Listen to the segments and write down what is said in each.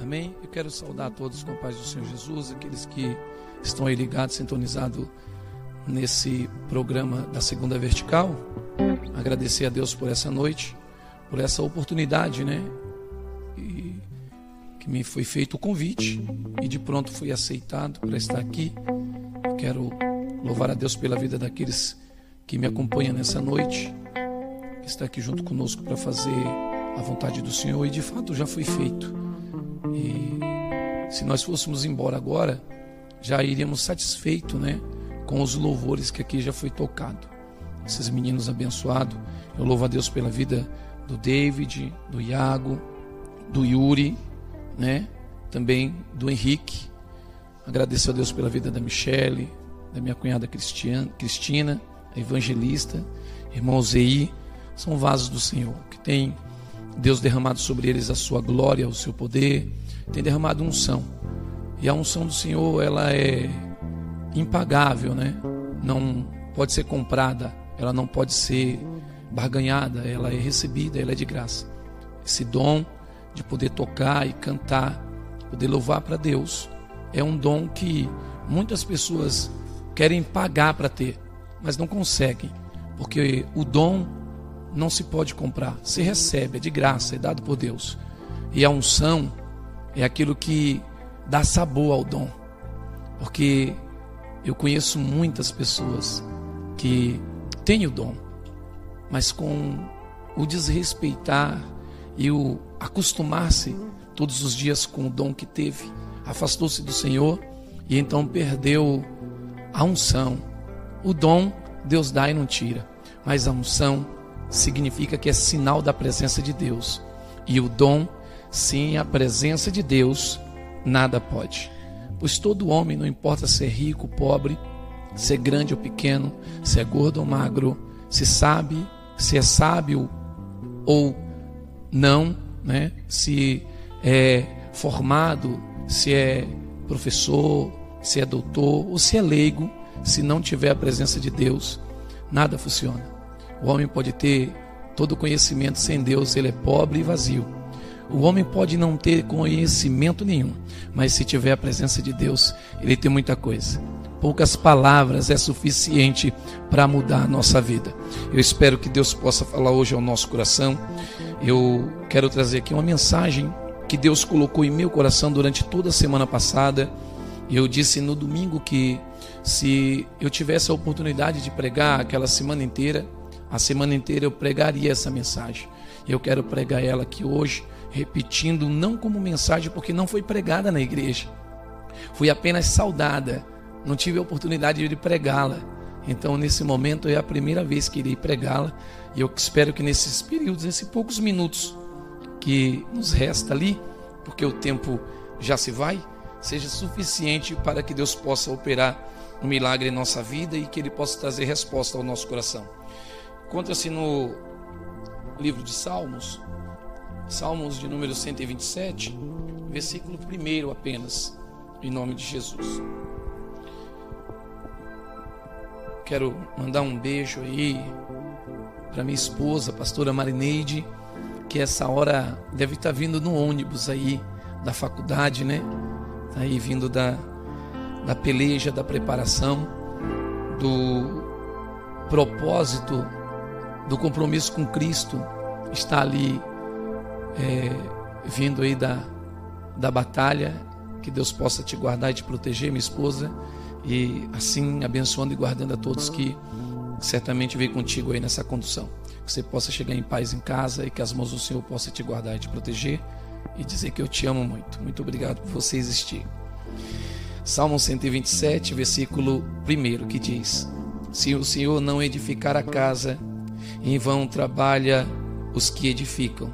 Amém? Eu quero saudar todos com a paz do Senhor Jesus, aqueles que estão aí ligados, sintonizados nesse programa da Segunda Vertical. Agradecer a Deus por essa noite, por essa oportunidade, né? E que me foi feito o convite e de pronto fui aceitado para estar aqui. Quero louvar a Deus pela vida daqueles que me acompanham nessa noite, que está aqui junto conosco para fazer a vontade do Senhor e de fato já foi feito. Se nós fôssemos embora agora, já iríamos satisfeitos, né, com os louvores que aqui já foi tocado. Esses meninos abençoados, eu louvo a Deus pela vida do David, do Iago, do Yuri, né, também do Henrique. Agradeço a Deus pela vida da Michele, da minha cunhada Cristina, a evangelista, irmão Zei, são vasos do Senhor, que tem Deus derramado sobre eles a sua glória, o seu poder, tem derramado unção. E a unção do Senhor, ela é impagável, né? Não pode ser comprada, ela não pode ser barganhada, ela é recebida, ela é de graça. Esse dom de poder tocar e cantar, poder louvar para Deus, é um dom que muitas pessoas querem pagar para ter, mas não conseguem, porque o dom não se pode comprar, se recebe, é de graça, é dado por Deus. E a unção é aquilo que dá sabor ao dom, porque eu conheço muitas pessoas que têm o dom, mas com o desrespeitar e o acostumar-se todos os dias com o dom que teve, afastou-se do Senhor e então perdeu a unção. O dom Deus dá e não tira, mas a unção significa que é sinal da presença de Deus. E o dom, sim, a presença de Deus, nada pode. Pois todo homem, não importa se é rico, pobre, se é grande ou pequeno, se é gordo ou magro, se sabe, se é sábio ou não, né? se é formado, se é professor, se é doutor ou se é leigo, se não tiver a presença de Deus, nada funciona. O homem pode ter todo o conhecimento sem Deus, ele é pobre e vazio. O homem pode não ter conhecimento nenhum, mas se tiver a presença de Deus, ele tem muita coisa. Poucas palavras é suficiente para mudar a nossa vida. Eu espero que Deus possa falar hoje ao nosso coração. Eu quero trazer aqui uma mensagem que Deus colocou em meu coração durante toda a semana passada eu disse no domingo que se eu tivesse a oportunidade de pregar aquela semana inteira, a semana inteira eu pregaria essa mensagem. Eu quero pregar ela aqui hoje, repetindo, não como mensagem, porque não foi pregada na igreja. Fui apenas saudada, não tive a oportunidade de pregá-la. Então, nesse momento, é a primeira vez que irei pregá-la. E eu espero que nesses períodos, nesses poucos minutos que nos resta ali, porque o tempo já se vai, seja suficiente para que Deus possa operar um milagre em nossa vida e que Ele possa trazer resposta ao nosso coração. Encontra-se no livro de Salmos, Salmos de número 127, versículo 1 apenas, em nome de Jesus. Quero mandar um beijo aí para minha esposa, pastora Marineide, que essa hora deve estar vindo no ônibus aí da faculdade, né? aí vindo da, da peleja, da preparação, do propósito, do compromisso com Cristo, está ali é, vindo aí da, da batalha, que Deus possa te guardar e te proteger, minha esposa, e assim abençoando e guardando a todos que certamente veio contigo aí nessa condução. Que você possa chegar em paz em casa e que as mãos do Senhor possam te guardar e te proteger e dizer que eu te amo muito. Muito obrigado por você existir. Salmo 127, versículo 1, que diz: Se o Senhor não edificar a casa, em vão trabalha os que edificam.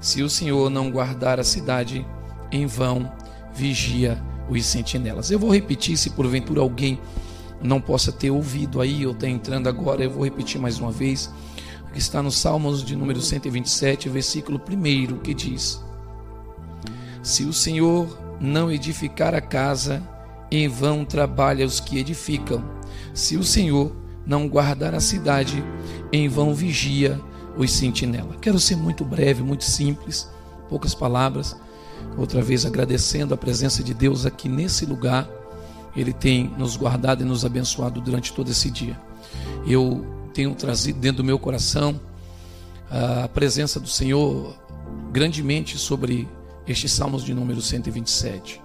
Se o Senhor não guardar a cidade, em vão vigia os sentinelas. Eu vou repetir, se porventura alguém não possa ter ouvido aí ou está entrando agora, eu vou repetir mais uma vez. Que está no Salmos de número 127, versículo 1, que diz: se o Senhor não edificar a casa, em vão trabalha os que edificam. Se o Senhor não guardar a cidade, em vão vigia os sentinela. Quero ser muito breve, muito simples, poucas palavras, outra vez agradecendo a presença de Deus aqui nesse lugar. Ele tem nos guardado e nos abençoado durante todo esse dia. Eu tenho trazido dentro do meu coração a presença do Senhor grandemente sobre estes salmos de número 127.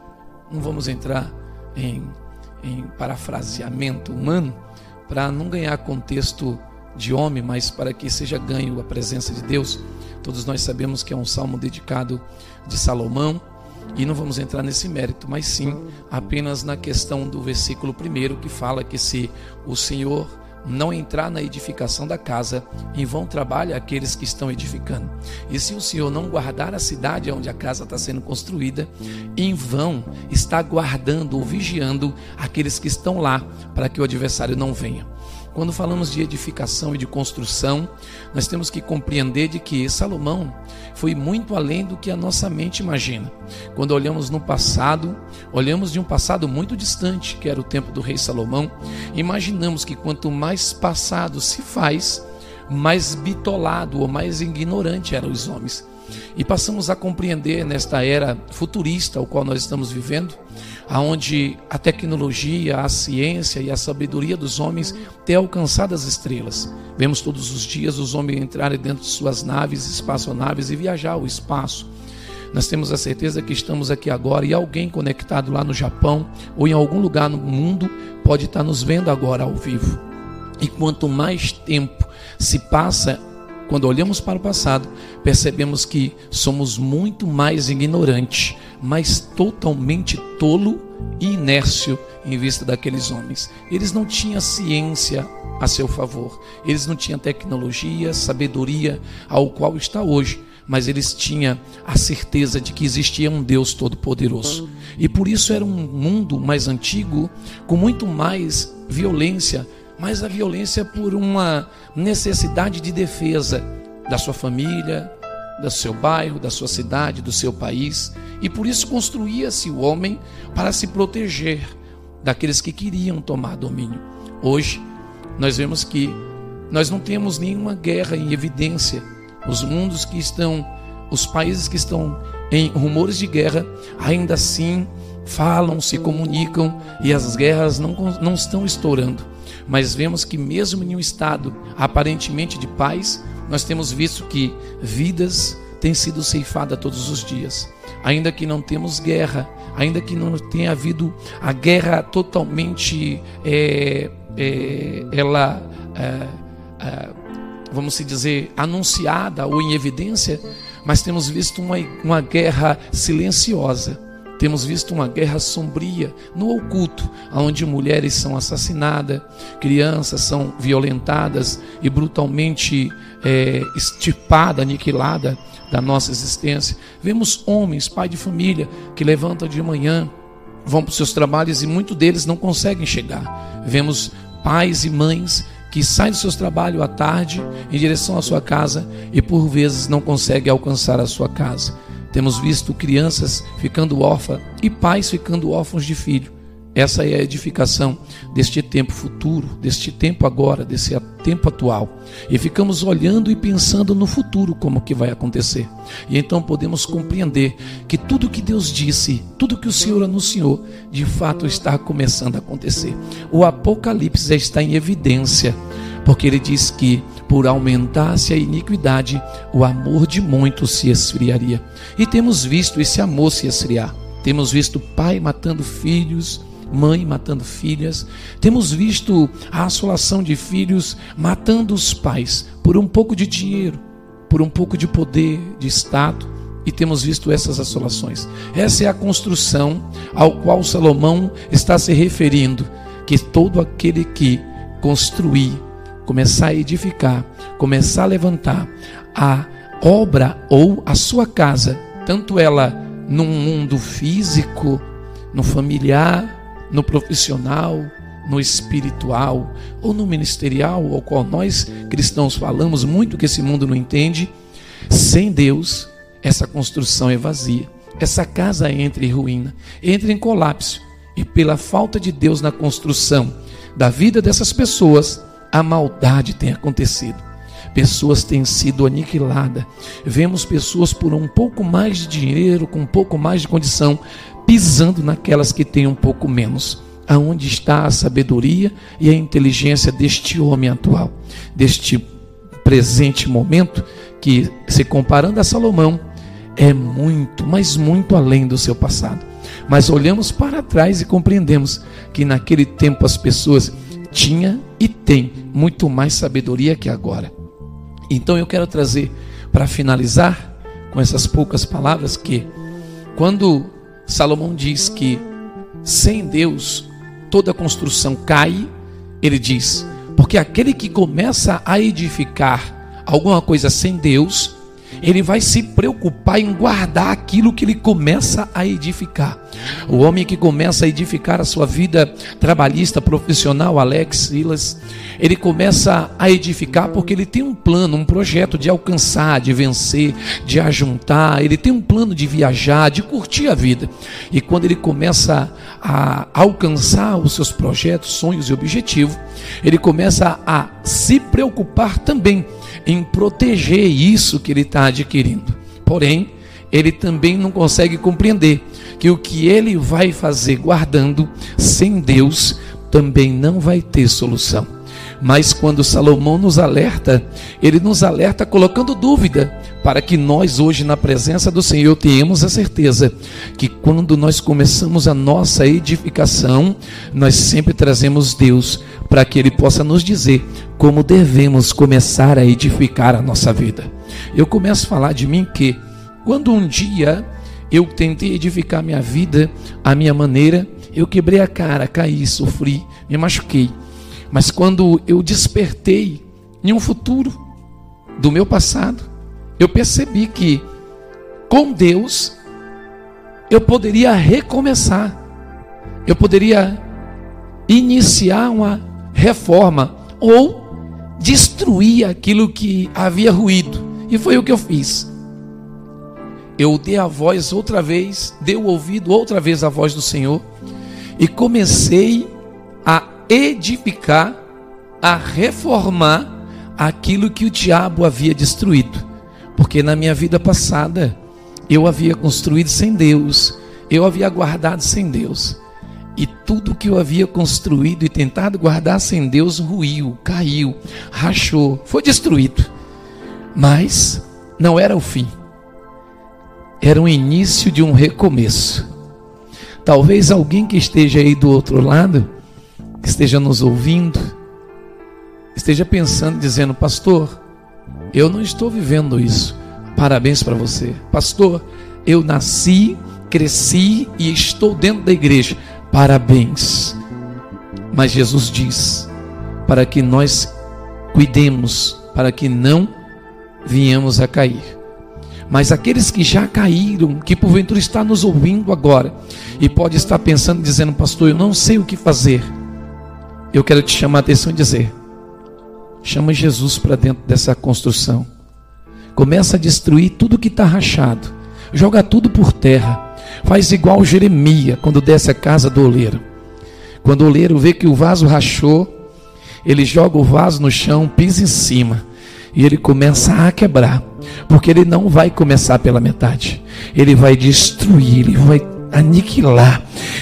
Não vamos entrar em, em parafraseamento humano para não ganhar contexto de homem, mas para que seja ganho a presença de Deus. Todos nós sabemos que é um salmo dedicado de Salomão e não vamos entrar nesse mérito, mas sim apenas na questão do versículo primeiro que fala que se o Senhor não entrar na edificação da casa, em vão trabalha aqueles que estão edificando. E se o Senhor não guardar a cidade onde a casa está sendo construída, em vão está guardando ou vigiando aqueles que estão lá, para que o adversário não venha. Quando falamos de edificação e de construção, nós temos que compreender de que Salomão foi muito além do que a nossa mente imagina. Quando olhamos no passado, olhamos de um passado muito distante, que era o tempo do rei Salomão, imaginamos que quanto mais passado se faz, mais bitolado ou mais ignorante eram os homens. E passamos a compreender nesta era futurista, ao qual nós estamos vivendo, aonde a tecnologia, a ciência e a sabedoria dos homens têm alcançado as estrelas. Vemos todos os dias os homens entrarem dentro de suas naves, espaçonaves e viajar ao espaço. Nós temos a certeza que estamos aqui agora e alguém conectado lá no Japão ou em algum lugar no mundo pode estar nos vendo agora ao vivo. E quanto mais tempo se passa quando olhamos para o passado, percebemos que somos muito mais ignorantes, mas totalmente tolo e inércio em vista daqueles homens. Eles não tinham ciência a seu favor, eles não tinham tecnologia, sabedoria ao qual está hoje, mas eles tinham a certeza de que existia um Deus todo-poderoso. E por isso era um mundo mais antigo, com muito mais violência, mas a violência por uma necessidade de defesa da sua família, do seu bairro, da sua cidade, do seu país, e por isso construía-se o homem para se proteger daqueles que queriam tomar domínio. Hoje, nós vemos que nós não temos nenhuma guerra em evidência. Os mundos que estão, os países que estão em rumores de guerra, ainda assim falam, se comunicam e as guerras não, não estão estourando mas vemos que, mesmo em um estado aparentemente de paz, nós temos visto que vidas têm sido ceifadas todos os dias. Ainda que não temos guerra, ainda que não tenha havido a guerra totalmente, é, é, ela, é, é vamos dizer, anunciada ou em evidência, mas temos visto uma, uma guerra silenciosa temos visto uma guerra sombria no oculto, onde mulheres são assassinadas, crianças são violentadas e brutalmente é, extirpadas, aniquiladas da nossa existência. Vemos homens, pai de família, que levantam de manhã, vão para os seus trabalhos e muitos deles não conseguem chegar. Vemos pais e mães que saem dos seus trabalhos à tarde em direção à sua casa e por vezes não conseguem alcançar a sua casa. Temos visto crianças ficando órfãs e pais ficando órfãos de filho. Essa é a edificação deste tempo futuro, deste tempo agora, desse tempo atual. E ficamos olhando e pensando no futuro como que vai acontecer. E então podemos compreender que tudo que Deus disse, tudo que o Senhor anunciou, de fato está começando a acontecer. O Apocalipse já está em evidência, porque ele diz que por aumentasse a iniquidade, o amor de muitos se esfriaria. E temos visto esse amor se esfriar. Temos visto pai matando filhos, mãe matando filhas. Temos visto a assolação de filhos matando os pais por um pouco de dinheiro, por um pouco de poder, de status. E temos visto essas assolações. Essa é a construção ao qual Salomão está se referindo, que todo aquele que construir começar a edificar, começar a levantar a obra ou a sua casa, tanto ela no mundo físico, no familiar, no profissional, no espiritual ou no ministerial, ao qual nós cristãos falamos muito que esse mundo não entende, sem Deus, essa construção é vazia. Essa casa entra em ruína, entra em colapso. E pela falta de Deus na construção da vida dessas pessoas, a maldade tem acontecido. pessoas têm sido aniquiladas. Vemos pessoas por um pouco mais de dinheiro, com um pouco mais de condição, pisando naquelas que têm um pouco menos. Aonde está a sabedoria e a inteligência deste homem atual, deste presente momento, que se comparando a Salomão, é muito, mas muito além do seu passado. Mas olhamos para trás e compreendemos que naquele tempo as pessoas tinham e têm muito mais sabedoria que agora. Então eu quero trazer para finalizar com essas poucas palavras que quando Salomão diz que sem Deus toda construção cai, ele diz: porque aquele que começa a edificar alguma coisa sem Deus, ele vai se preocupar em guardar aquilo que ele começa a edificar. O homem que começa a edificar a sua vida trabalhista, profissional, Alex Silas, ele começa a edificar porque ele tem um plano, um projeto de alcançar, de vencer, de ajuntar, ele tem um plano de viajar, de curtir a vida. E quando ele começa a alcançar os seus projetos, sonhos e objetivos, ele começa a se preocupar também em proteger isso que ele está adquirindo. Porém, ele também não consegue compreender que o que ele vai fazer guardando sem Deus também não vai ter solução. Mas quando Salomão nos alerta, ele nos alerta colocando dúvida, para que nós hoje na presença do Senhor tenhamos a certeza que quando nós começamos a nossa edificação, nós sempre trazemos Deus para que ele possa nos dizer como devemos começar a edificar a nossa vida. Eu começo a falar de mim que quando um dia eu tentei edificar minha vida à minha maneira, eu quebrei a cara, caí, sofri, me machuquei. Mas quando eu despertei em um futuro do meu passado, eu percebi que com Deus eu poderia recomeçar. Eu poderia iniciar uma reforma ou destruir aquilo que havia ruído. E foi o que eu fiz. Eu dei a voz outra vez, dei o ouvido outra vez à voz do Senhor e comecei a edificar, a reformar aquilo que o diabo havia destruído. Porque na minha vida passada eu havia construído sem Deus, eu havia guardado sem Deus. E tudo que eu havia construído e tentado guardar sem Deus ruiu, caiu, rachou, foi destruído. Mas não era o fim. Era o início de um recomeço. Talvez alguém que esteja aí do outro lado, que esteja nos ouvindo, esteja pensando, dizendo: Pastor, eu não estou vivendo isso. Parabéns para você. Pastor, eu nasci, cresci e estou dentro da igreja parabéns. Mas Jesus diz: para que nós cuidemos, para que não venhamos a cair. Mas aqueles que já caíram, que porventura está nos ouvindo agora e pode estar pensando, dizendo, pastor, eu não sei o que fazer. Eu quero te chamar a atenção e dizer: chama Jesus para dentro dessa construção. Começa a destruir tudo que está rachado. Joga tudo por terra Faz igual Jeremias quando desce a casa do oleiro. Quando o oleiro vê que o vaso rachou, ele joga o vaso no chão, pisa em cima e ele começa a quebrar, porque ele não vai começar pela metade, ele vai destruir, ele vai aniquilar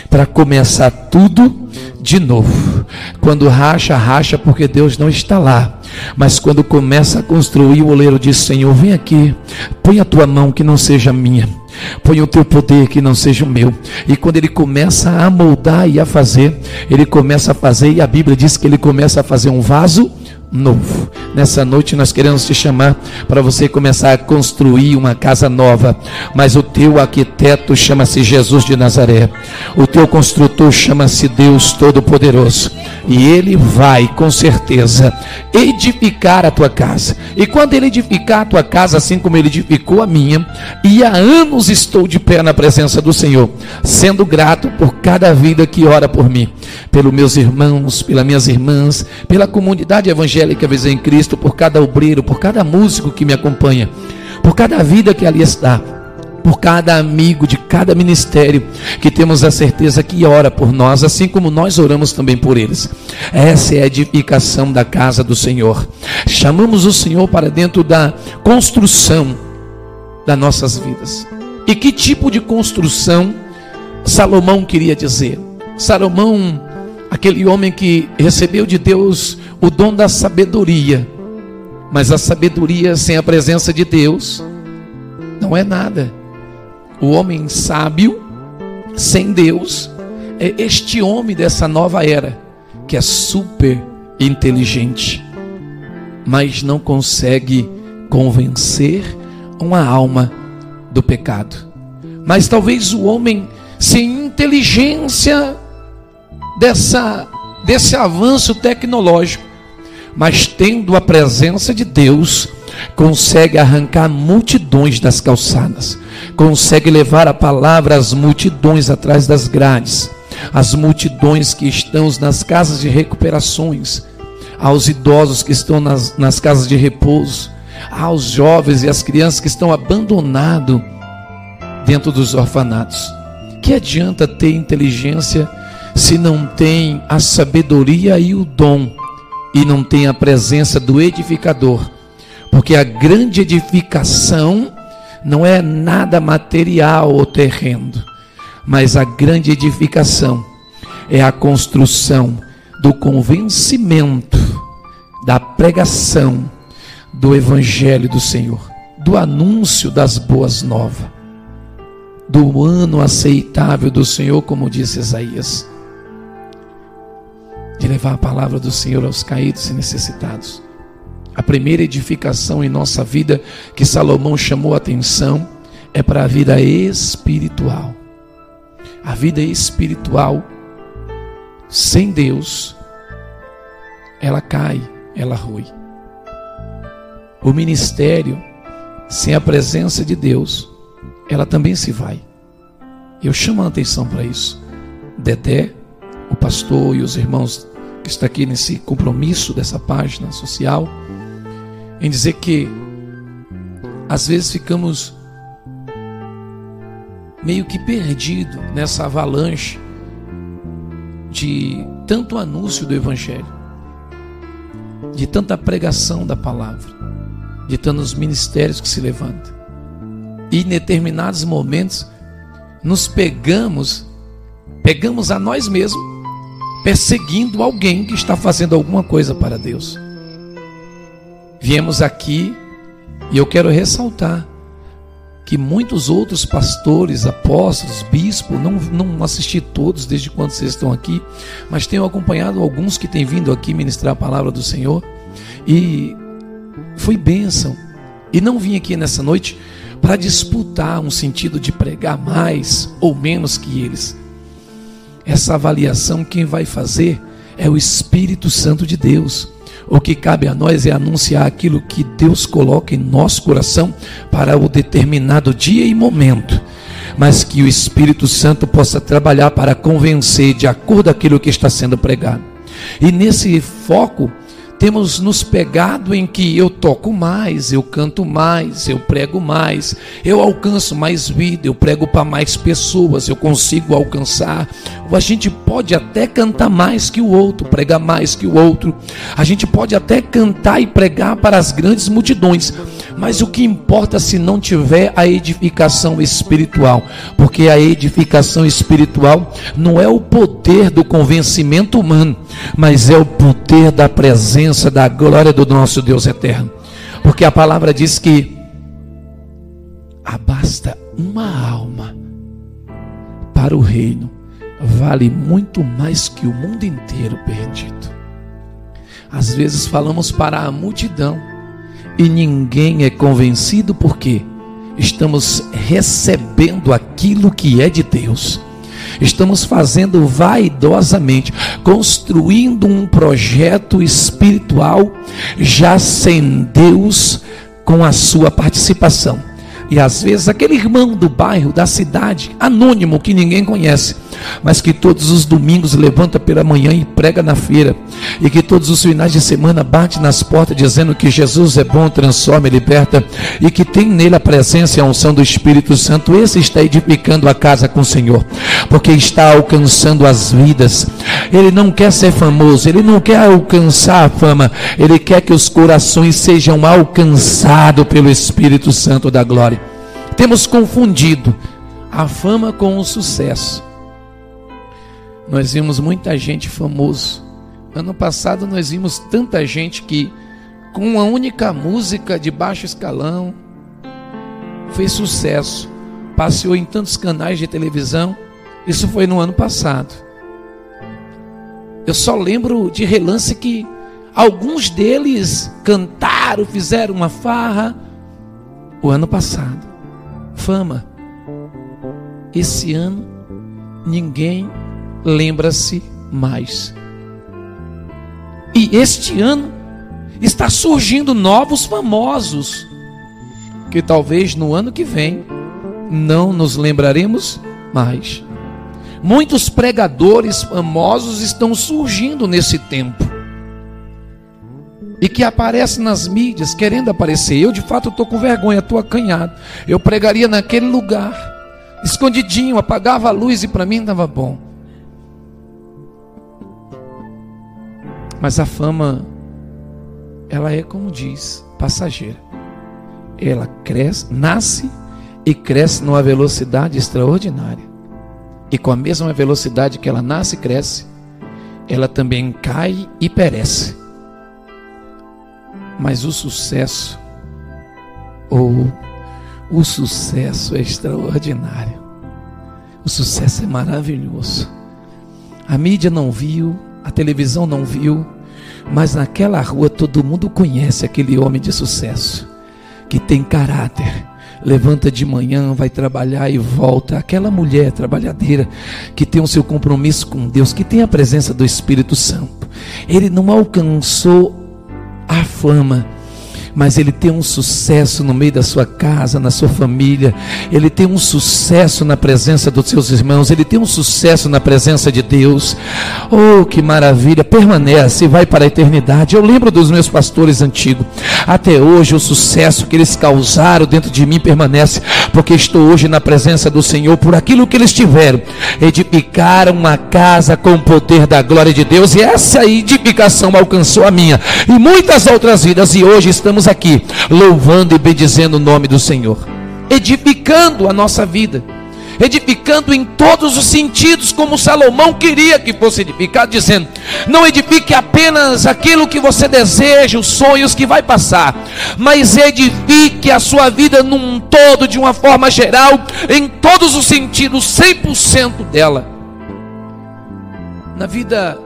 para começar tudo de novo. Quando racha, racha porque Deus não está lá. Mas quando começa a construir, o oleiro diz: Senhor, vem aqui, põe a tua mão que não seja minha, põe o teu poder que não seja o meu. E quando ele começa a moldar e a fazer, ele começa a fazer, e a Bíblia diz que ele começa a fazer um vaso novo. Nessa noite nós queremos te chamar para você começar a construir uma casa nova, mas o teu arquiteto chama-se Jesus de Nazaré. O teu construtor chama-se Deus Todo-Poderoso. E ele vai, com certeza, edificar a tua casa. E quando ele edificar a tua casa, assim como ele edificou a minha, e há anos estou de pé na presença do Senhor, sendo grato por cada vida que ora por mim, pelos meus irmãos, pelas minhas irmãs, pela comunidade evangélica Visão em Cristo, por cada obreiro, por cada músico que me acompanha, por cada vida que ali está por cada amigo de cada ministério que temos a certeza que ora por nós, assim como nós oramos também por eles. Essa é a edificação da casa do Senhor. Chamamos o Senhor para dentro da construção das nossas vidas. E que tipo de construção Salomão queria dizer? Salomão, aquele homem que recebeu de Deus o dom da sabedoria, mas a sabedoria sem a presença de Deus não é nada. O homem sábio, sem Deus, é este homem dessa nova era, que é super inteligente, mas não consegue convencer uma alma do pecado. Mas talvez o homem sem inteligência dessa desse avanço tecnológico, mas tendo a presença de Deus, consegue arrancar multidões das calçadas, consegue levar a palavra às multidões atrás das grades, as multidões que estão nas casas de recuperações, aos idosos que estão nas, nas casas de repouso, aos jovens e às crianças que estão abandonados dentro dos orfanatos. Que adianta ter inteligência se não tem a sabedoria e o dom e não tem a presença do edificador? Porque a grande edificação não é nada material ou terreno, mas a grande edificação é a construção do convencimento, da pregação do Evangelho do Senhor, do anúncio das boas novas, do ano aceitável do Senhor, como disse Isaías, de levar a palavra do Senhor aos caídos e necessitados. A primeira edificação em nossa vida que Salomão chamou a atenção é para a vida espiritual. A vida espiritual sem Deus, ela cai, ela rui. O ministério sem a presença de Deus, ela também se vai. Eu chamo a atenção para isso. Dedé, o pastor e os irmãos que estão aqui nesse compromisso dessa página social, em dizer que às vezes ficamos meio que perdidos nessa avalanche de tanto anúncio do Evangelho, de tanta pregação da palavra, de tantos ministérios que se levantam. E em determinados momentos nos pegamos, pegamos a nós mesmos, perseguindo alguém que está fazendo alguma coisa para Deus. Viemos aqui e eu quero ressaltar que muitos outros pastores, apóstolos, bispos, não, não assisti todos desde quando vocês estão aqui, mas tenho acompanhado alguns que têm vindo aqui ministrar a palavra do Senhor e foi bênção. E não vim aqui nessa noite para disputar um sentido de pregar mais ou menos que eles. Essa avaliação quem vai fazer é o Espírito Santo de Deus. O que cabe a nós é anunciar aquilo que Deus coloca em nosso coração para o determinado dia e momento. Mas que o Espírito Santo possa trabalhar para convencer de acordo com aquilo que está sendo pregado. E nesse foco, temos nos pegado em que eu toco mais, eu canto mais, eu prego mais, eu alcanço mais vida, eu prego para mais pessoas, eu consigo alcançar. A gente pode até cantar mais que o outro, pregar mais que o outro. A gente pode até cantar e pregar para as grandes multidões, mas o que importa se não tiver a edificação espiritual? Porque a edificação espiritual não é o poder do convencimento humano, mas é o poder da presença da glória do nosso Deus eterno. Porque a palavra diz que abasta uma alma para o reino vale muito mais que o mundo inteiro perdido. Às vezes falamos para a multidão e ninguém é convencido porque estamos recebendo aquilo que é de Deus estamos fazendo vaidosamente, construindo um projeto espiritual já sem Deus com a sua participação. E às vezes aquele irmão do bairro, da cidade, anônimo que ninguém conhece, mas que todos os domingos levanta pela manhã e prega na feira, e que todos os finais de semana bate nas portas dizendo que Jesus é bom, transforma e liberta, e que tem nele a presença e a unção do Espírito Santo. Esse está edificando a casa com o Senhor, porque está alcançando as vidas. Ele não quer ser famoso, ele não quer alcançar a fama, ele quer que os corações sejam alcançados pelo Espírito Santo da glória. Temos confundido a fama com o sucesso. Nós vimos muita gente famoso. Ano passado nós vimos tanta gente que com uma única música de baixo escalão fez sucesso, passeou em tantos canais de televisão. Isso foi no ano passado. Eu só lembro de relance que alguns deles cantaram, fizeram uma farra o ano passado. Fama. Esse ano ninguém lembra-se mais. E este ano está surgindo novos famosos que talvez no ano que vem não nos lembraremos mais. Muitos pregadores famosos estão surgindo nesse tempo. E que aparecem nas mídias querendo aparecer. Eu de fato estou com vergonha, estou acanhado. Eu pregaria naquele lugar, escondidinho, apagava a luz e para mim estava bom. Mas a fama, ela é como diz, passageira. Ela cresce, nasce e cresce numa velocidade extraordinária. E com a mesma velocidade que ela nasce e cresce, ela também cai e perece. Mas o sucesso, ou o sucesso é extraordinário. O sucesso é maravilhoso. A mídia não viu, a televisão não viu, mas naquela rua todo mundo conhece aquele homem de sucesso, que tem caráter, levanta de manhã, vai trabalhar e volta. Aquela mulher trabalhadeira que tem o seu compromisso com Deus, que tem a presença do Espírito Santo. Ele não alcançou a fama mas ele tem um sucesso no meio da sua casa, na sua família, ele tem um sucesso na presença dos seus irmãos, ele tem um sucesso na presença de Deus. Oh, que maravilha! Permanece e vai para a eternidade. Eu lembro dos meus pastores antigos, até hoje o sucesso que eles causaram dentro de mim permanece, porque estou hoje na presença do Senhor por aquilo que eles tiveram. Edificaram uma casa com o poder da glória de Deus, e essa edificação alcançou a minha e muitas outras vidas, e hoje estamos estamos aqui louvando e bendizendo o nome do Senhor, edificando a nossa vida, edificando em todos os sentidos, como Salomão queria que fosse edificado, dizendo: não edifique apenas aquilo que você deseja, os sonhos que vai passar, mas edifique a sua vida num todo, de uma forma geral, em todos os sentidos, 100% dela. Na vida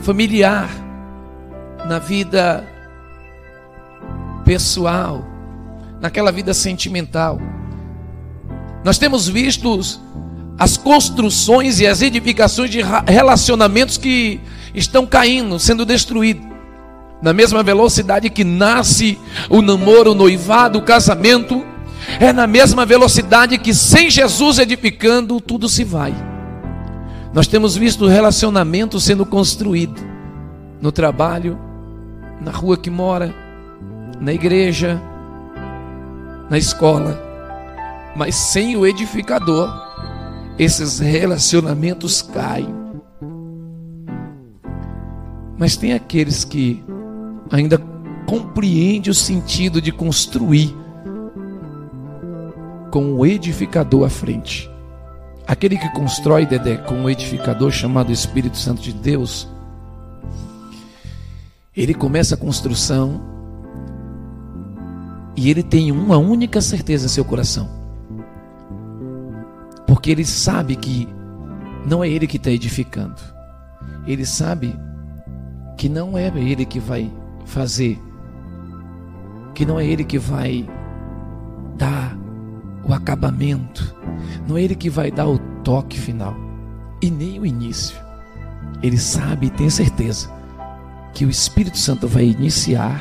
familiar, na vida pessoal, naquela vida sentimental. Nós temos visto as construções e as edificações de relacionamentos que estão caindo, sendo destruídos. Na mesma velocidade que nasce o namoro, o noivado, o casamento, é na mesma velocidade que sem Jesus edificando, tudo se vai. Nós temos visto relacionamentos sendo construído no trabalho, na rua que mora, na igreja, na escola, mas sem o edificador, esses relacionamentos caem. Mas tem aqueles que ainda compreendem o sentido de construir com o edificador à frente. Aquele que constrói, Dedé, com o edificador chamado Espírito Santo de Deus, ele começa a construção e ele tem uma única certeza em seu coração. Porque ele sabe que não é ele que está edificando. Ele sabe que não é ele que vai fazer. Que não é ele que vai dar o acabamento. Não é ele que vai dar o toque final. E nem o início. Ele sabe e tem certeza que o Espírito Santo vai iniciar,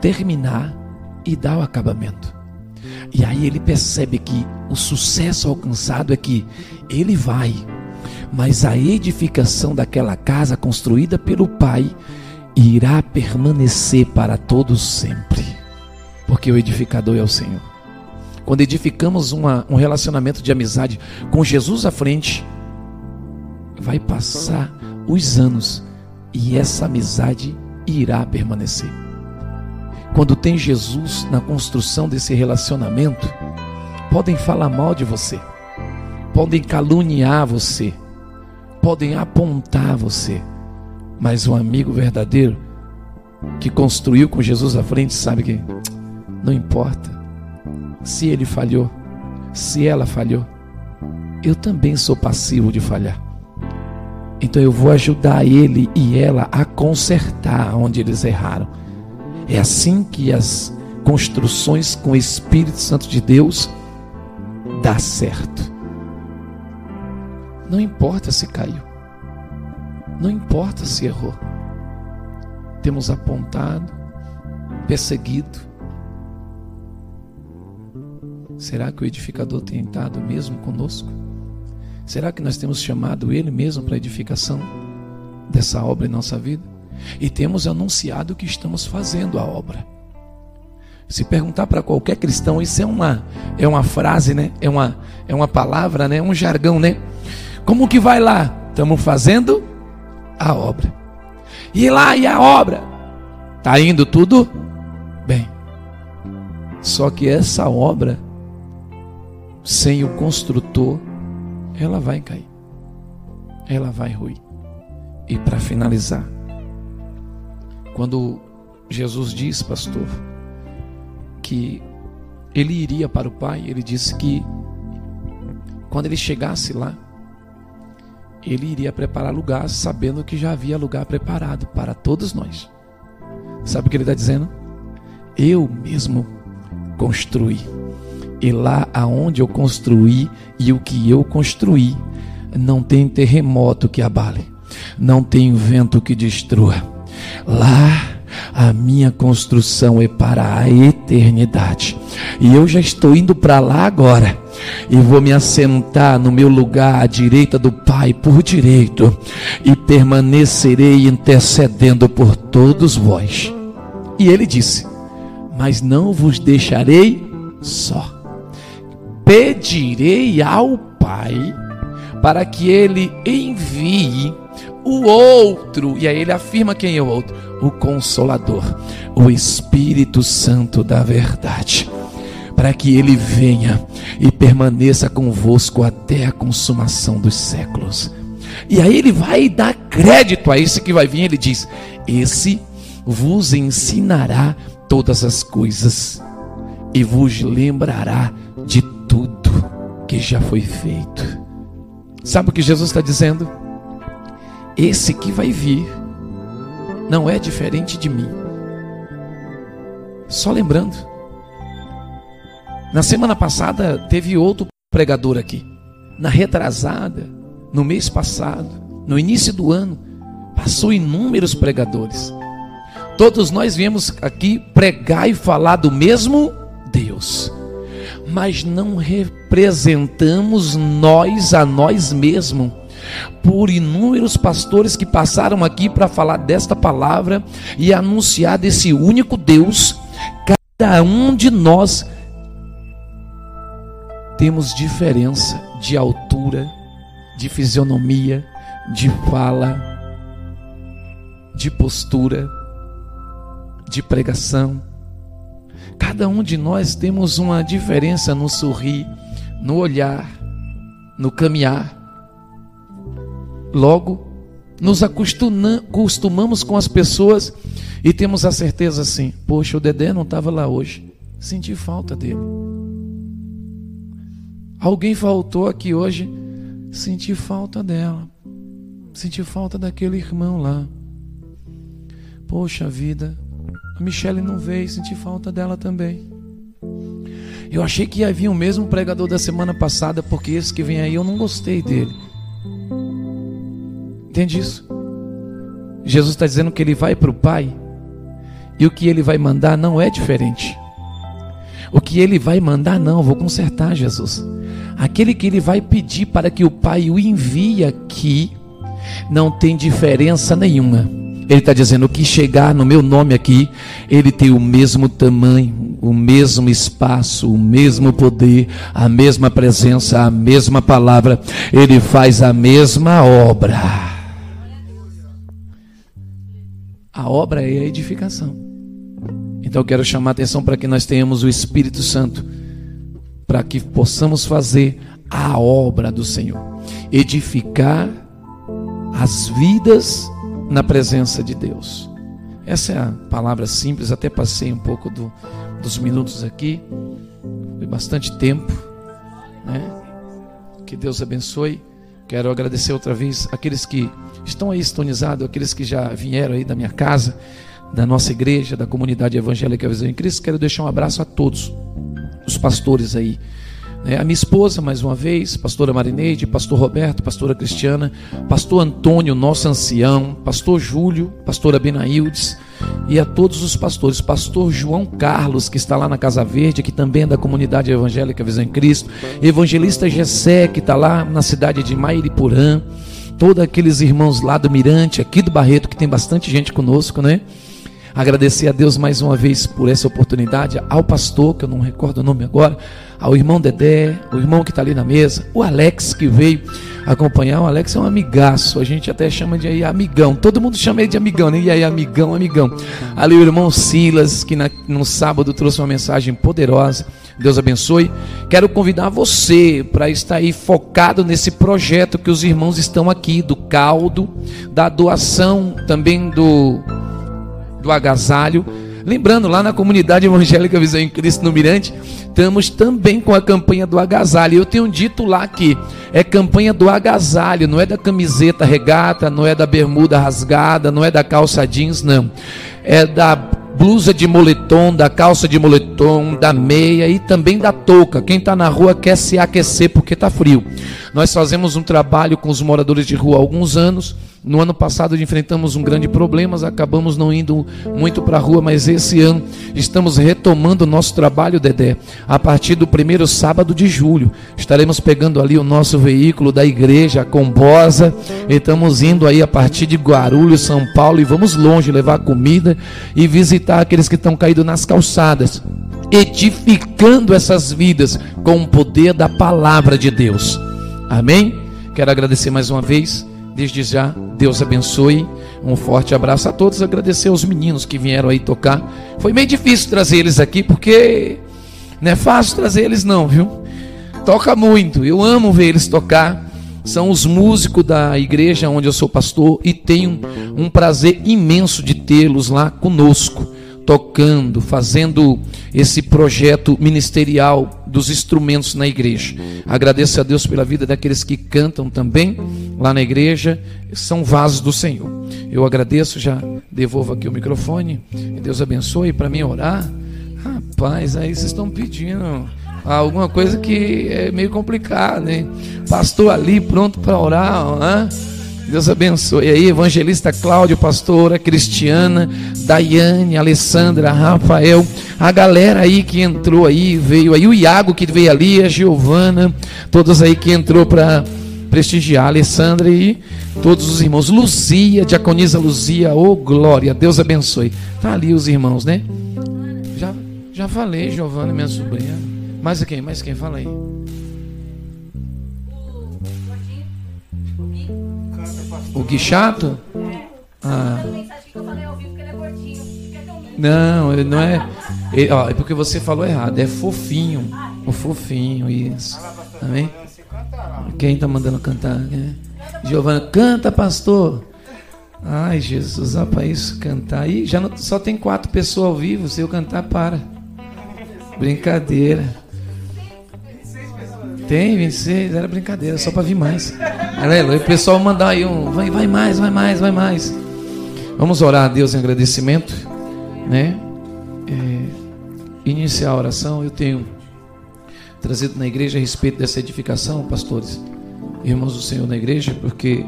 terminar e dá o acabamento. E aí ele percebe que o sucesso alcançado é que ele vai, mas a edificação daquela casa construída pelo pai irá permanecer para todos sempre, porque o edificador é o Senhor. Quando edificamos uma, um relacionamento de amizade com Jesus à frente, vai passar os anos e essa amizade irá permanecer. Quando tem Jesus na construção desse relacionamento, podem falar mal de você, podem caluniar você, podem apontar você, mas o amigo verdadeiro que construiu com Jesus à frente sabe que não importa se ele falhou, se ela falhou, eu também sou passivo de falhar. Então eu vou ajudar ele e ela a consertar onde eles erraram. É assim que as construções com o Espírito Santo de Deus dá certo. Não importa se caiu. Não importa se errou. Temos apontado, perseguido. Será que o edificador tem estado mesmo conosco? Será que nós temos chamado Ele mesmo para a edificação dessa obra em nossa vida? E temos anunciado que estamos fazendo a obra. Se perguntar para qualquer cristão, isso é uma, é uma frase, né? É uma, é uma palavra, né? Um jargão, né? Como que vai lá? Estamos fazendo a obra. E lá e a obra? Tá indo tudo bem. Só que essa obra sem o construtor ela vai cair. Ela vai ruir. E para finalizar, quando Jesus diz, pastor, que ele iria para o Pai, ele disse que quando ele chegasse lá, ele iria preparar lugar, sabendo que já havia lugar preparado para todos nós. Sabe o que ele está dizendo? Eu mesmo construí e lá aonde eu construí e o que eu construí, não tem terremoto que abale, não tem vento que destrua. Lá a minha construção é para a eternidade. E eu já estou indo para lá agora. E vou me assentar no meu lugar à direita do Pai por direito. E permanecerei intercedendo por todos vós. E ele disse: Mas não vos deixarei só pedirei ao Pai para que ele envie o outro, e aí ele afirma quem é o outro: o Consolador, o Espírito Santo da Verdade, para que ele venha e permaneça convosco até a consumação dos séculos. E aí ele vai dar crédito a esse que vai vir, ele diz: Esse vos ensinará todas as coisas e vos lembrará de tudo que já foi feito. Sabe o que Jesus está dizendo? Esse que vai vir não é diferente de mim. Só lembrando, na semana passada teve outro pregador aqui. Na retrasada, no mês passado, no início do ano, passou inúmeros pregadores. Todos nós viemos aqui pregar e falar do mesmo Deus mas não representamos nós a nós mesmos. Por inúmeros pastores que passaram aqui para falar desta palavra e anunciar desse único Deus, cada um de nós temos diferença de altura, de fisionomia, de fala, de postura, de pregação Cada um de nós temos uma diferença no sorrir, no olhar, no caminhar. Logo, nos acostumamos com as pessoas e temos a certeza assim: poxa, o Dedé não estava lá hoje, senti falta dele. Alguém faltou aqui hoje, senti falta dela, senti falta daquele irmão lá. Poxa vida, a Michelle não veio, senti falta dela também. Eu achei que ia vir o mesmo pregador da semana passada, porque esse que vem aí eu não gostei dele. Entende isso? Jesus está dizendo que ele vai para o Pai e o que ele vai mandar não é diferente. O que ele vai mandar, não, vou consertar, Jesus. Aquele que ele vai pedir para que o Pai o envie aqui, não tem diferença nenhuma. Ele está dizendo: que chegar no meu nome aqui, ele tem o mesmo tamanho, o mesmo espaço, o mesmo poder, a mesma presença, a mesma palavra. Ele faz a mesma obra. A obra é a edificação. Então eu quero chamar a atenção para que nós tenhamos o Espírito Santo, para que possamos fazer a obra do Senhor, edificar as vidas na presença de Deus. Essa é a palavra simples, até passei um pouco do, dos minutos aqui, foi bastante tempo, né? Que Deus abençoe. Quero agradecer outra vez aqueles que estão aí estonizados, aqueles que já vieram aí da minha casa, da nossa igreja, da comunidade evangélica Visão em Cristo. Quero deixar um abraço a todos os pastores aí a minha esposa, mais uma vez, pastora Marineide, pastor Roberto, pastora Cristiana, pastor Antônio, nosso ancião, pastor Júlio, pastora Benaildes, e a todos os pastores, pastor João Carlos, que está lá na Casa Verde, que também é da comunidade evangélica Visão em Cristo, evangelista Gessé, que está lá na cidade de Mairipurã, todos aqueles irmãos lá do Mirante, aqui do Barreto, que tem bastante gente conosco, né? Agradecer a Deus mais uma vez por essa oportunidade, ao pastor, que eu não recordo o nome agora, ao irmão Dedé, o irmão que está ali na mesa, o Alex que veio acompanhar. O Alex é um amigaço, a gente até chama de aí amigão. Todo mundo chama ele de amigão, né? E aí, amigão, amigão. Ali o irmão Silas, que na, no sábado trouxe uma mensagem poderosa. Deus abençoe. Quero convidar você para estar aí focado nesse projeto que os irmãos estão aqui, do caldo, da doação também do do agasalho. Lembrando, lá na comunidade evangélica Visão em Cristo no Mirante, estamos também com a campanha do agasalho. Eu tenho dito lá que é campanha do agasalho, não é da camiseta regata, não é da bermuda rasgada, não é da calça jeans, não. É da blusa de moletom, da calça de moletom, da meia e também da touca. Quem está na rua quer se aquecer porque está frio. Nós fazemos um trabalho com os moradores de rua há alguns anos no ano passado enfrentamos um grande problema, acabamos não indo muito para a rua, mas esse ano estamos retomando o nosso trabalho, Dedé. A partir do primeiro sábado de julho, estaremos pegando ali o nosso veículo da igreja, a Combosa, e estamos indo aí a partir de Guarulhos, São Paulo, e vamos longe levar comida e visitar aqueles que estão caídos nas calçadas, edificando essas vidas com o poder da palavra de Deus. Amém? Quero agradecer mais uma vez Desde já, Deus abençoe. Um forte abraço a todos. Agradecer aos meninos que vieram aí tocar. Foi meio difícil trazer eles aqui, porque não é fácil trazer eles, não, viu? Toca muito. Eu amo ver eles tocar. São os músicos da igreja onde eu sou pastor e tenho um prazer imenso de tê-los lá conosco tocando, fazendo esse projeto ministerial dos instrumentos na igreja. Agradeço a Deus pela vida daqueles que cantam também lá na igreja, são vasos do Senhor. Eu agradeço, já devolvo aqui o microfone. Deus abençoe para mim orar. Rapaz, aí vocês estão pedindo alguma coisa que é meio complicada, hein? Pastor ali pronto para orar, ó, Deus abençoe. Aí, evangelista Cláudio, pastora Cristiana, Daiane, Alessandra, Rafael, a galera aí que entrou aí, veio aí, o Iago que veio ali, a Giovana, todos aí que entrou para prestigiar, Alessandra e todos os irmãos. Luzia, diaconisa Luzia, ô oh, glória, Deus abençoe. Tá ali os irmãos, né? Já, já falei, Giovana, minha sobrinha. Mais quem? Mais quem? Fala aí. O Guichato? Ah. Não, ele não é. Ele, ó, é porque você falou errado. É fofinho. O fofinho, isso. Amém? Quem está mandando cantar? Né? Giovana, canta, pastor. Ai, Jesus, ó, para isso cantar. Aí já não, só tem quatro pessoas ao vivo. Se eu cantar, para. Brincadeira. Tem 26, era brincadeira, só para vir mais. Aleluia. O pessoal mandar aí um, vai, vai mais, vai mais, vai mais. Vamos orar a Deus em agradecimento, né? É, iniciar a oração, eu tenho trazido na igreja a respeito dessa edificação, pastores, irmãos do Senhor na igreja, porque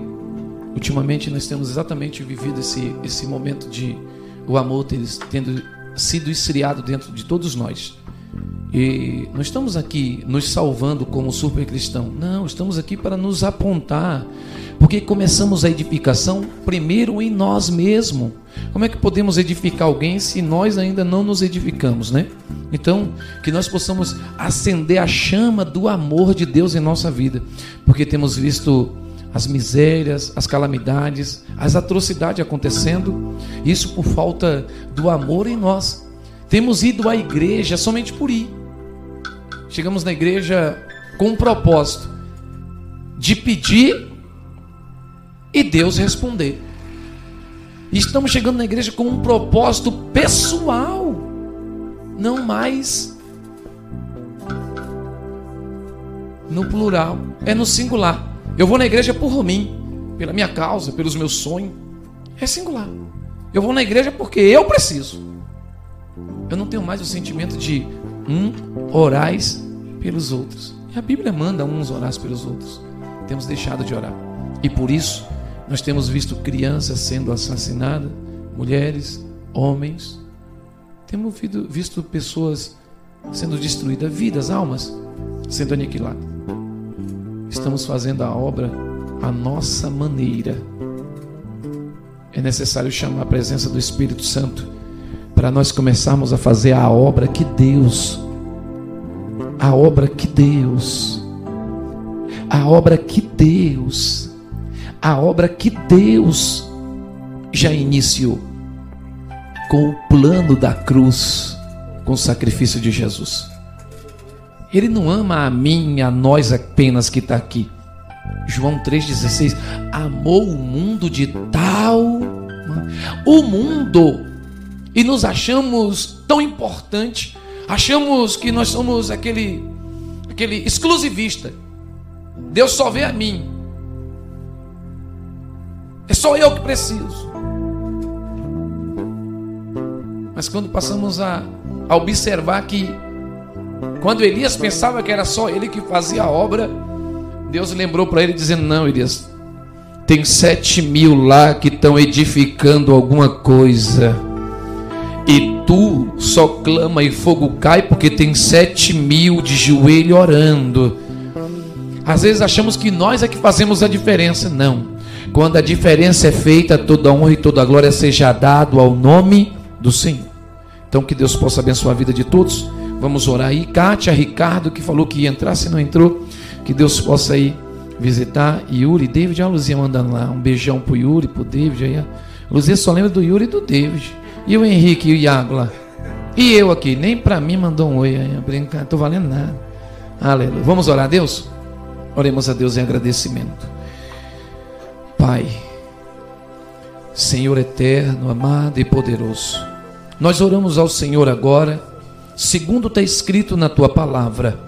ultimamente nós temos exatamente vivido esse, esse momento de o amor tendo sido esfriado dentro de todos nós. E não estamos aqui nos salvando como super cristão. Não, estamos aqui para nos apontar. Porque começamos a edificação primeiro em nós mesmos. Como é que podemos edificar alguém se nós ainda não nos edificamos, né? Então, que nós possamos acender a chama do amor de Deus em nossa vida. Porque temos visto as misérias, as calamidades, as atrocidades acontecendo, isso por falta do amor em nós. Temos ido à igreja somente por ir chegamos na igreja com um propósito de pedir e Deus responder. Estamos chegando na igreja com um propósito pessoal, não mais no plural, é no singular. Eu vou na igreja por mim, pela minha causa, pelos meus sonhos. É singular. Eu vou na igreja porque eu preciso. Eu não tenho mais o sentimento de um orais pelos outros. E a Bíblia manda uns orar pelos outros. Temos deixado de orar. E por isso, nós temos visto crianças sendo assassinadas, mulheres, homens. Temos visto pessoas sendo destruídas, vidas, almas sendo aniquiladas. Estamos fazendo a obra a nossa maneira. É necessário chamar a presença do Espírito Santo para nós começarmos a fazer a obra que Deus a obra que Deus, a obra que Deus, a obra que Deus já iniciou com o plano da cruz, com o sacrifício de Jesus. Ele não ama a mim, a nós apenas que está aqui. João 3,16: Amou o mundo de tal. O mundo, e nos achamos tão importante Achamos que nós somos aquele aquele exclusivista. Deus só vê a mim. É só eu que preciso. Mas quando passamos a, a observar que quando Elias pensava que era só ele que fazia a obra, Deus lembrou para ele dizendo: Não, Elias, tem sete mil lá que estão edificando alguma coisa e tu só clama e fogo cai porque tem sete mil de joelho orando. Às vezes achamos que nós é que fazemos a diferença. Não. Quando a diferença é feita, toda honra e toda glória seja dado ao nome do Senhor. Então que Deus possa abençoar a vida de todos. Vamos orar aí. Kátia, Ricardo, que falou que ia entrar, se não entrou, que Deus possa ir visitar. Yuri, David, a Luzia mandando lá. Um beijão pro Yuri, pro David aí. Luzia só lembra do Yuri e do David. E o Henrique e o Iago lá? E eu aqui, nem para mim mandou um oi aí, brincar, tô valendo nada. Aleluia. Vamos orar a Deus? Oremos a Deus em agradecimento. Pai, Senhor eterno, amado e poderoso, nós oramos ao Senhor agora, segundo está escrito na tua palavra.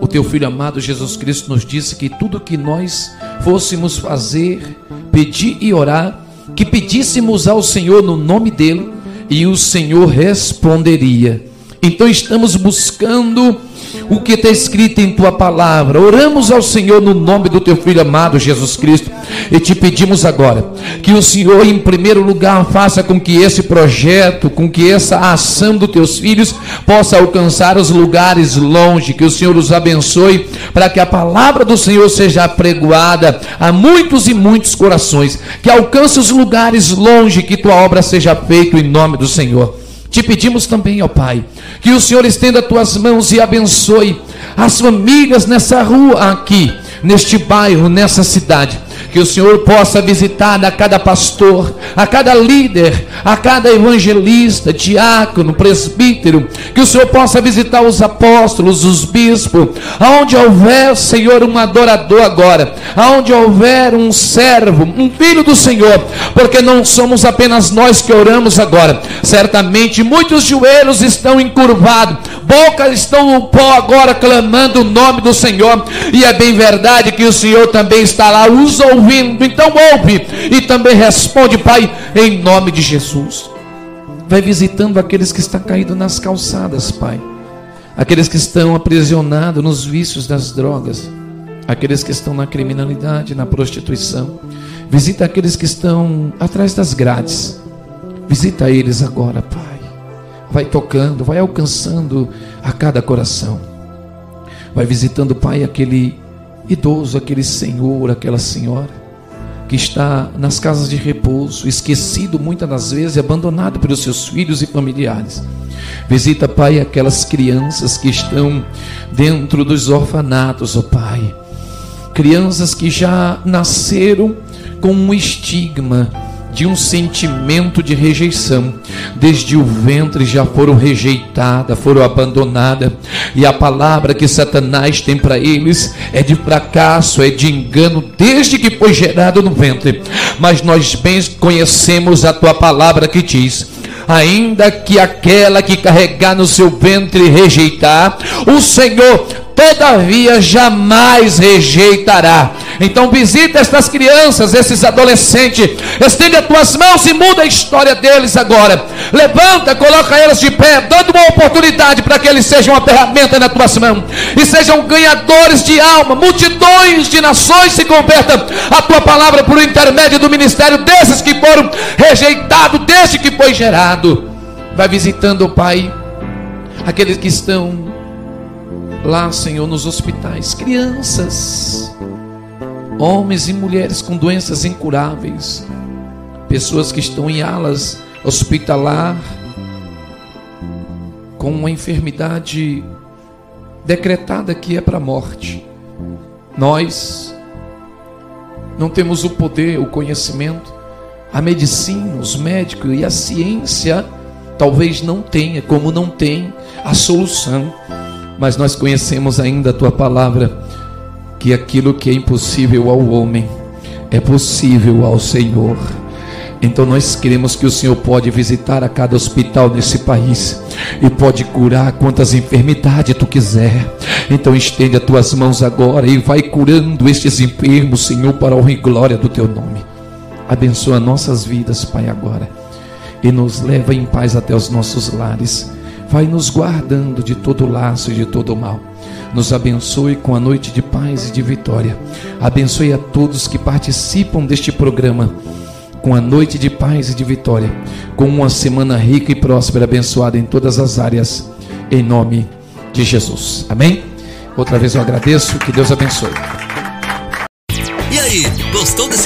O teu filho amado Jesus Cristo nos disse que tudo que nós fôssemos fazer, pedir e orar, que pedíssemos ao Senhor no nome dele e o Senhor responderia. Então estamos buscando o que está escrito em tua palavra. Oramos ao Senhor no nome do teu filho amado Jesus Cristo e te pedimos agora que o Senhor, em primeiro lugar, faça com que esse projeto, com que essa ação dos teus filhos possa alcançar os lugares longe. Que o Senhor os abençoe para que a palavra do Senhor seja apregoada a muitos e muitos corações. Que alcance os lugares longe, que tua obra seja feita em nome do Senhor. Te pedimos também, ó Pai, que o Senhor estenda tuas mãos e abençoe as famílias nessa rua aqui, neste bairro, nessa cidade que o Senhor possa visitar a cada pastor, a cada líder, a cada evangelista, diácono, presbítero, que o Senhor possa visitar os apóstolos, os bispos, aonde houver, Senhor, um adorador agora, aonde houver um servo, um filho do Senhor, porque não somos apenas nós que oramos agora, certamente muitos joelhos estão encurvados, bocas estão no pó agora clamando o nome do Senhor, e é bem verdade que o Senhor também está lá, os ouvindo ouvindo. Então ouve e também responde, Pai, em nome de Jesus. Vai visitando aqueles que estão caídos nas calçadas, Pai. Aqueles que estão aprisionados nos vícios das drogas. Aqueles que estão na criminalidade, na prostituição. Visita aqueles que estão atrás das grades. Visita eles agora, Pai. vai tocando, vai alcançando a cada coração. Vai visitando, Pai, aquele idoso, aquele senhor, aquela senhora que está nas casas de repouso, esquecido muitas das vezes, abandonado pelos seus filhos e familiares. Visita, Pai, aquelas crianças que estão dentro dos orfanatos, ó oh, Pai. Crianças que já nasceram com um estigma de um sentimento de rejeição. Desde o ventre já foram rejeitadas, foram abandonadas, e a palavra que Satanás tem para eles é de fracasso, é de engano, desde que foi gerado no ventre. Mas nós bem conhecemos a tua palavra que diz: ainda que aquela que carregar no seu ventre rejeitar, o Senhor todavia jamais rejeitará. Então visita estas crianças, esses adolescentes, estende as tuas mãos e muda a história deles agora. Levanta, coloca eles de pé, dando uma oportunidade para que eles sejam uma ferramenta nas tuas mãos e sejam ganhadores de alma. Multidões de nações se convertam a tua palavra por intermédio do ministério desses que foram rejeitados desde que foi gerado. Vai visitando, Pai, aqueles que estão lá, Senhor, nos hospitais, crianças, homens e mulheres com doenças incuráveis, pessoas que estão em alas hospitalar com uma enfermidade decretada que é para a morte. Nós não temos o poder, o conhecimento, a medicina, os médicos e a ciência talvez não tenha, como não tem a solução mas nós conhecemos ainda a tua palavra, que aquilo que é impossível ao homem é possível ao Senhor. Então nós queremos que o Senhor pode visitar a cada hospital nesse país e pode curar quantas enfermidades tu quiser. Então estende as tuas mãos agora e vai curando estes enfermos, Senhor, para a honra e glória do teu nome. Abençoa nossas vidas, Pai, agora. E nos leva em paz até os nossos lares vai nos guardando de todo laço e de todo mal. Nos abençoe com a noite de paz e de vitória. Abençoe a todos que participam deste programa com a noite de paz e de vitória, com uma semana rica e próspera, abençoada em todas as áreas, em nome de Jesus. Amém? Outra vez eu agradeço, que Deus abençoe.